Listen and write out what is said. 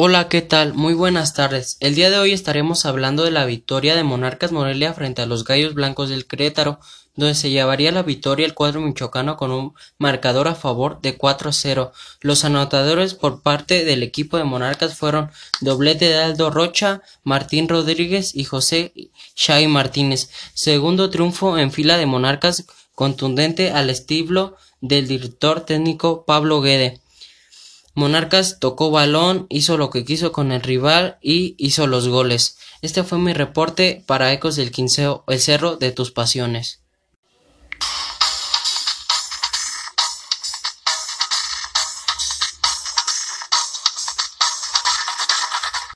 Hola, ¿qué tal? Muy buenas tardes. El día de hoy estaremos hablando de la victoria de Monarcas Morelia frente a los Gallos Blancos del Querétaro, donde se llevaría la victoria el cuadro michoacano con un marcador a favor de 4-0. Los anotadores por parte del equipo de Monarcas fueron doblete de Aldo Rocha, Martín Rodríguez y José Shai Martínez. Segundo triunfo en fila de Monarcas contundente al estilo del director técnico Pablo Guede. Monarcas tocó balón, hizo lo que quiso con el rival y hizo los goles. Este fue mi reporte para Ecos del Quinceo, el cerro de tus pasiones.